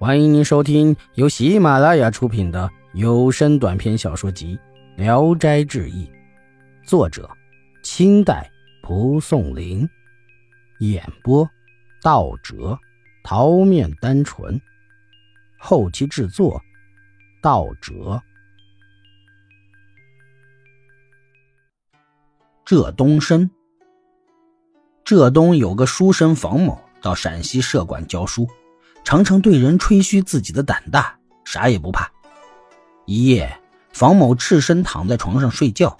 欢迎您收听由喜马拉雅出品的有声短篇小说集《聊斋志异》，作者：清代蒲松龄，演播：道哲、桃面单纯，后期制作：道哲。浙东生，浙东有个书生房某到陕西社馆教书。常常对人吹嘘自己的胆大，啥也不怕。一夜，房某赤身躺在床上睡觉，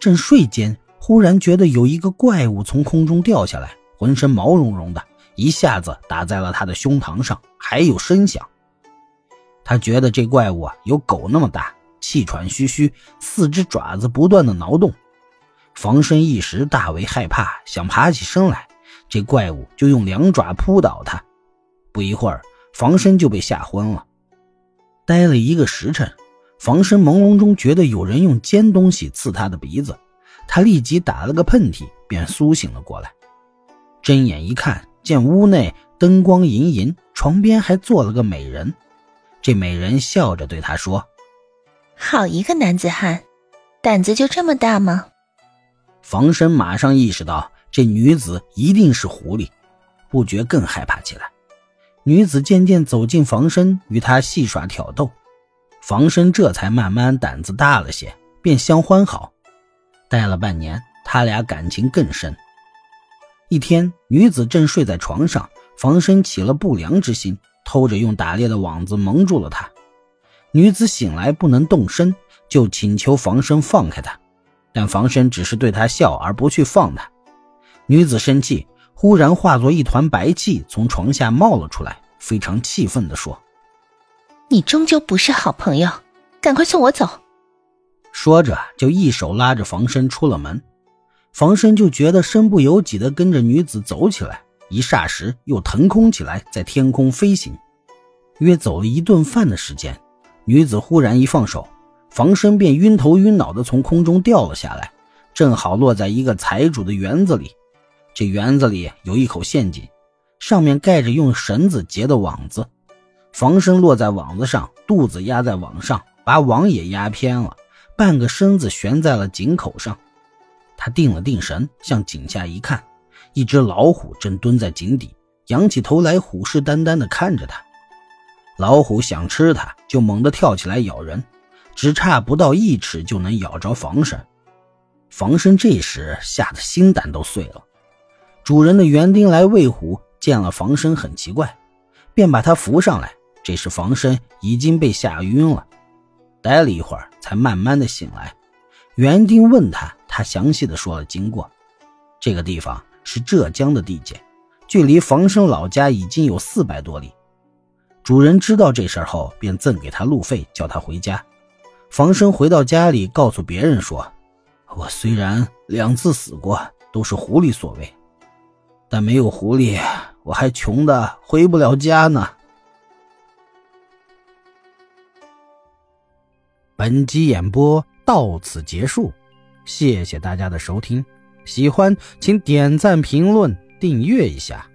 正睡间，忽然觉得有一个怪物从空中掉下来，浑身毛茸茸的，一下子打在了他的胸膛上，还有声响。他觉得这怪物啊有狗那么大，气喘吁吁，四只爪子不断的挠动。房身一时大为害怕，想爬起身来，这怪物就用两爪扑倒他。不一会儿，房身就被吓昏了。待了一个时辰，房身朦胧中觉得有人用尖东西刺他的鼻子，他立即打了个喷嚏，便苏醒了过来。睁眼一看，见屋内灯光隐隐，床边还坐了个美人。这美人笑着对他说：“好一个男子汉，胆子就这么大吗？”房身马上意识到这女子一定是狐狸，不觉更害怕起来。女子渐渐走进房身，与他戏耍挑逗，房身这才慢慢胆子大了些，便相欢好。待了半年，他俩感情更深。一天，女子正睡在床上，房身起了不良之心，偷着用打猎的网子蒙住了她。女子醒来不能动身，就请求房身放开她，但房身只是对她笑而不去放她。女子生气。忽然化作一团白气从床下冒了出来，非常气愤地说：“你终究不是好朋友，赶快送我走！”说着就一手拉着房身出了门。房身就觉得身不由己地跟着女子走起来，一霎时又腾空起来，在天空飞行。约走了一顿饭的时间，女子忽然一放手，房身便晕头晕脑地从空中掉了下来，正好落在一个财主的园子里。这园子里有一口陷阱，上面盖着用绳子结的网子。房身落在网子上，肚子压在网上，把网也压偏了，半个身子悬在了井口上。他定了定神，向井下一看，一只老虎正蹲在井底，仰起头来，虎视眈眈地看着他。老虎想吃他，就猛地跳起来咬人，只差不到一尺就能咬着房身。房身这时吓得心胆都碎了。主人的园丁来喂虎，见了房身很奇怪，便把他扶上来。这时房身已经被吓晕了，待了一会儿才慢慢的醒来。园丁问他，他详细的说了经过。这个地方是浙江的地界，距离房身老家已经有四百多里。主人知道这事后，便赠给他路费，叫他回家。房身回到家里，告诉别人说：“我虽然两次死过，都是狐狸所为。”但没有狐狸，我还穷的回不了家呢。本集演播到此结束，谢谢大家的收听，喜欢请点赞、评论、订阅一下。